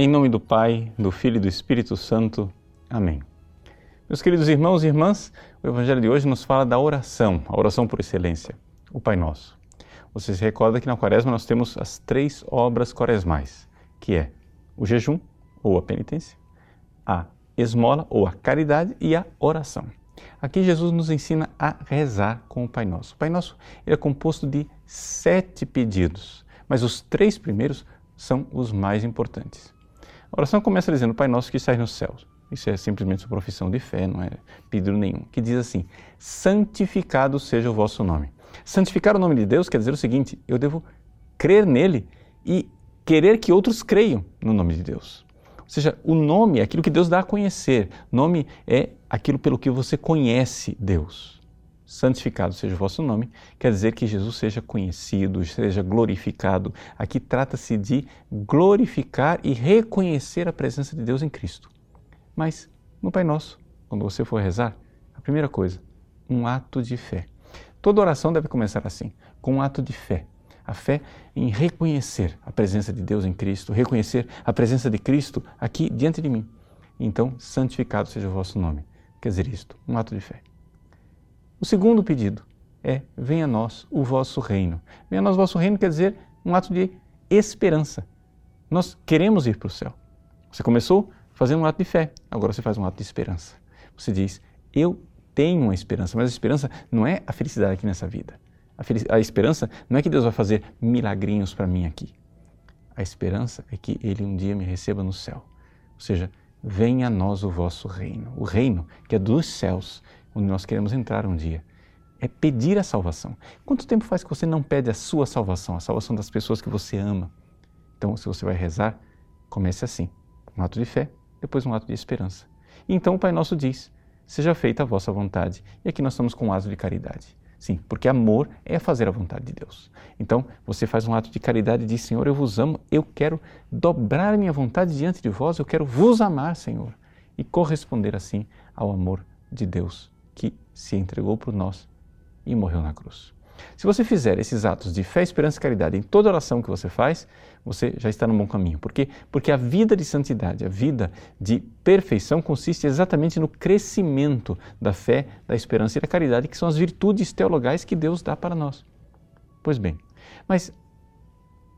Em nome do Pai, do Filho e do Espírito Santo. Amém. Meus queridos irmãos e irmãs, o Evangelho de hoje nos fala da oração, a oração por excelência, o Pai Nosso. Você se recorda que na Quaresma nós temos as três obras quaresmais, que é o jejum ou a penitência, a esmola ou a caridade e a oração. Aqui Jesus nos ensina a rezar com o Pai Nosso. O Pai Nosso é composto de sete pedidos, mas os três primeiros são os mais importantes. A oração começa dizendo, Pai nosso que estás nos céus. Isso é simplesmente sua profissão de fé, não é pedido nenhum. Que diz assim, santificado seja o vosso nome. Santificar o nome de Deus quer dizer o seguinte, eu devo crer nele e querer que outros creiam no nome de Deus. Ou seja, o nome é aquilo que Deus dá a conhecer. Nome é aquilo pelo que você conhece Deus santificado seja o vosso nome, quer dizer que Jesus seja conhecido, seja glorificado. Aqui trata-se de glorificar e reconhecer a presença de Deus em Cristo. Mas no Pai Nosso, quando você for rezar, a primeira coisa, um ato de fé. Toda oração deve começar assim, com um ato de fé. A fé em reconhecer a presença de Deus em Cristo, reconhecer a presença de Cristo aqui diante de mim. Então, santificado seja o vosso nome. Quer dizer isto, um ato de fé. O segundo pedido é: venha a nós o vosso reino. Venha a nós o vosso reino quer dizer um ato de esperança. Nós queremos ir para o céu. Você começou fazendo um ato de fé, agora você faz um ato de esperança. Você diz: Eu tenho uma esperança, mas a esperança não é a felicidade aqui nessa vida. A, a esperança não é que Deus vai fazer milagrinhos para mim aqui. A esperança é que Ele um dia me receba no céu. Ou seja, venha a nós o vosso reino. O reino que é dos céus onde nós queremos entrar um dia, é pedir a salvação. Quanto tempo faz que você não pede a sua salvação, a salvação das pessoas que você ama? Então, se você vai rezar, comece assim: um ato de fé, depois um ato de esperança. E então o Pai Nosso diz: Seja feita a vossa vontade. E aqui nós estamos com um ato de caridade. Sim, porque amor é fazer a vontade de Deus. Então, você faz um ato de caridade e diz: Senhor, eu vos amo, eu quero dobrar minha vontade diante de vós, eu quero vos amar, Senhor, e corresponder assim ao amor de Deus que se entregou por nós e morreu na cruz. Se você fizer esses atos de fé, esperança e caridade em toda oração que você faz, você já está no bom caminho. Por quê? Porque a vida de santidade, a vida de perfeição consiste exatamente no crescimento da fé, da esperança e da caridade, que são as virtudes teologais que Deus dá para nós. Pois bem, mas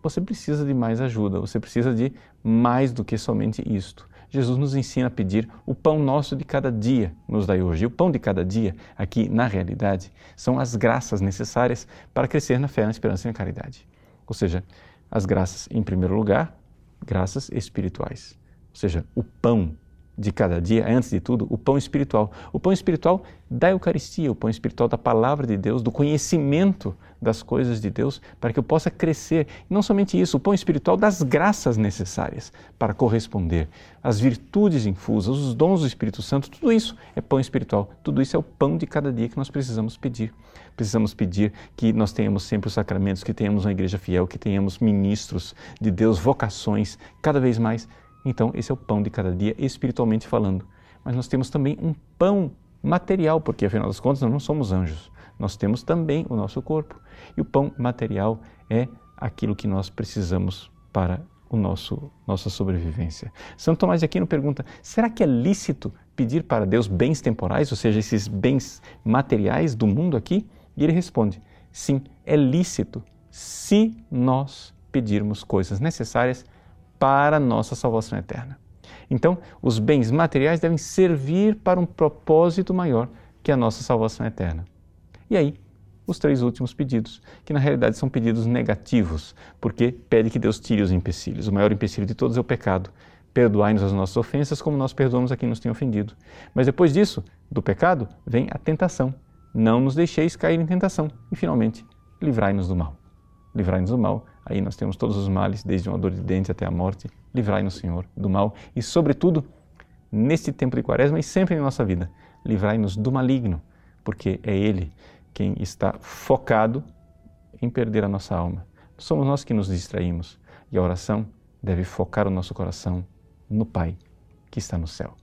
você precisa de mais ajuda, você precisa de mais do que somente isto. Jesus nos ensina a pedir o pão nosso de cada dia, nos dai hoje. E o pão de cada dia, aqui na realidade, são as graças necessárias para crescer na fé, na esperança e na caridade. Ou seja, as graças, em primeiro lugar, graças espirituais. Ou seja, o pão de cada dia antes de tudo, o pão espiritual. O pão espiritual da Eucaristia, o pão espiritual da palavra de Deus, do conhecimento das coisas de Deus, para que eu possa crescer. E não somente isso, o pão espiritual das graças necessárias para corresponder, as virtudes infusas, os dons do Espírito Santo, tudo isso é pão espiritual. Tudo isso é o pão de cada dia que nós precisamos pedir. Precisamos pedir que nós tenhamos sempre os sacramentos, que tenhamos uma igreja fiel, que tenhamos ministros de Deus, vocações, cada vez mais então, esse é o pão de cada dia, espiritualmente falando. Mas nós temos também um pão material, porque afinal das contas nós não somos anjos. Nós temos também o nosso corpo. E o pão material é aquilo que nós precisamos para o nosso nossa sobrevivência. Santo Tomás de Aquino pergunta: será que é lícito pedir para Deus bens temporais, ou seja, esses bens materiais do mundo aqui? E ele responde: sim, é lícito se nós pedirmos coisas necessárias para nossa salvação eterna. Então, os bens materiais devem servir para um propósito maior que a nossa salvação eterna. E aí, os três últimos pedidos, que na realidade são pedidos negativos, porque pede que Deus tire os empecilhos. O maior empecilho de todos é o pecado. Perdoai-nos as nossas ofensas, como nós perdoamos a quem nos tem ofendido. Mas depois disso, do pecado, vem a tentação. Não nos deixeis cair em tentação. E finalmente, livrai-nos do mal. Livrai-nos do mal Aí nós temos todos os males, desde uma dor de dente até a morte. Livrai-nos, Senhor, do mal e, sobretudo, neste tempo de quaresma e sempre em nossa vida, livrai-nos do maligno, porque é Ele quem está focado em perder a nossa alma. Somos nós que nos distraímos e a oração deve focar o nosso coração no Pai que está no céu.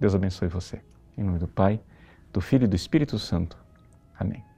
Deus abençoe você. Em nome do Pai, do Filho e do Espírito Santo. Amém.